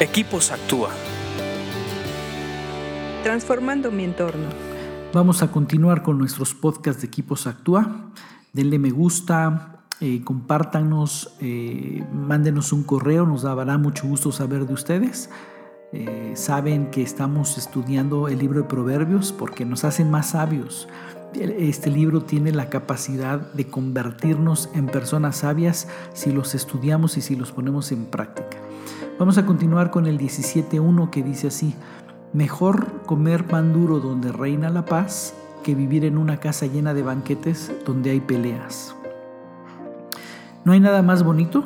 Equipos Actúa. Transformando mi entorno. Vamos a continuar con nuestros podcasts de Equipos Actúa. Denle me gusta, eh, compártanos, eh, mándenos un correo, nos dará mucho gusto saber de ustedes. Eh, saben que estamos estudiando el libro de Proverbios porque nos hacen más sabios. Este libro tiene la capacidad de convertirnos en personas sabias si los estudiamos y si los ponemos en práctica. Vamos a continuar con el 17.1 que dice así, mejor comer pan duro donde reina la paz que vivir en una casa llena de banquetes donde hay peleas. No hay nada más bonito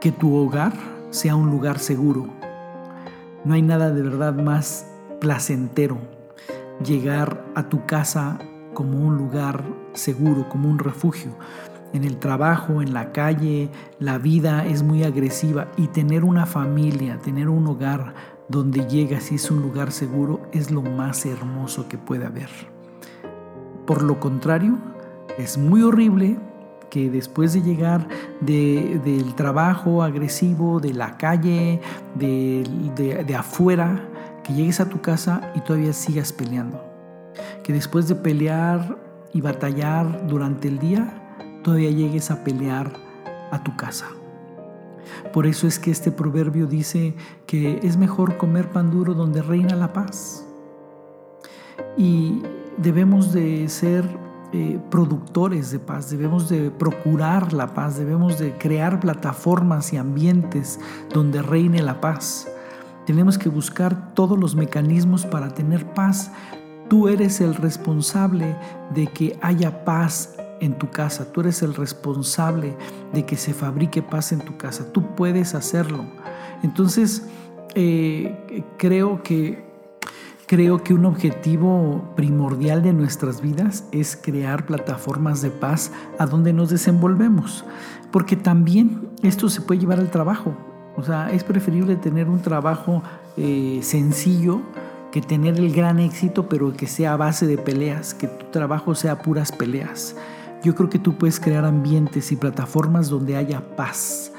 que tu hogar sea un lugar seguro. No hay nada de verdad más placentero llegar a tu casa como un lugar seguro, como un refugio en el trabajo, en la calle, la vida es muy agresiva y tener una familia, tener un hogar donde llegas y es un lugar seguro es lo más hermoso que puede haber. Por lo contrario, es muy horrible que después de llegar del trabajo agresivo, de la calle, de, afuera, que llegues a tu casa y todavía sigas peleando. Que después de pelear y batallar durante el día, todavía llegues a pelear a tu casa. Por eso es que este proverbio dice que es mejor comer pan duro donde reina la paz. Y debemos de ser eh, productores de paz, debemos de procurar la paz, debemos de crear plataformas y ambientes donde reine la paz. Tenemos que buscar todos los mecanismos para tener paz. Tú eres el responsable de que haya paz en tu casa, tú eres el responsable de que se fabrique paz en tu casa, tú puedes hacerlo. Entonces, eh, creo que Creo que un objetivo primordial de nuestras vidas es crear plataformas de paz a donde nos desenvolvemos, porque también esto se puede llevar al trabajo. O sea, es preferible tener un trabajo eh, sencillo que tener el gran éxito, pero que sea a base de peleas, que tu trabajo sea puras peleas. Yo creo que tú puedes crear ambientes y plataformas donde haya paz.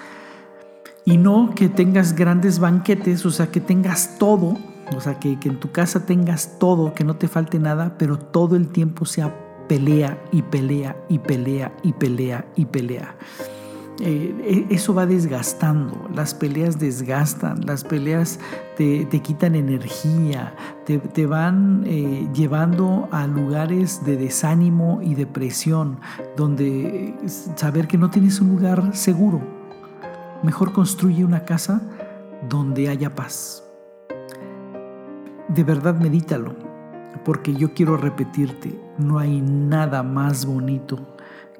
Y no que tengas grandes banquetes, o sea, que tengas todo, o sea, que, en tu casa tengas todo, que no te falte nada, pero todo el tiempo sea pelea y pelea y pelea y pelea y pelea. Eh, e, eso va desgastando, las peleas desgastan, las peleas te, quitan energía, te, van eh, llevando a lugares de desánimo y depresión, donde saber que no tienes un lugar seguro. Mejor construye una casa donde haya paz. De verdad medítalo, porque yo quiero repetirte, no hay nada más bonito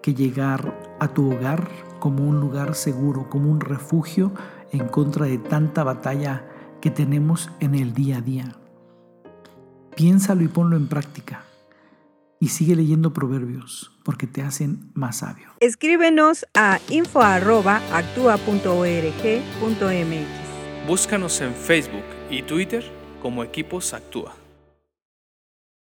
que llegar a tu hogar como un lugar seguro, como un refugio en contra de tanta batalla que tenemos en el día a día. Piénsalo y ponlo en práctica. Y sigue leyendo proverbios porque te hacen más sabio. Escríbenos a info.actua.org.mx. Búscanos en Facebook y Twitter como Equipos Actúa.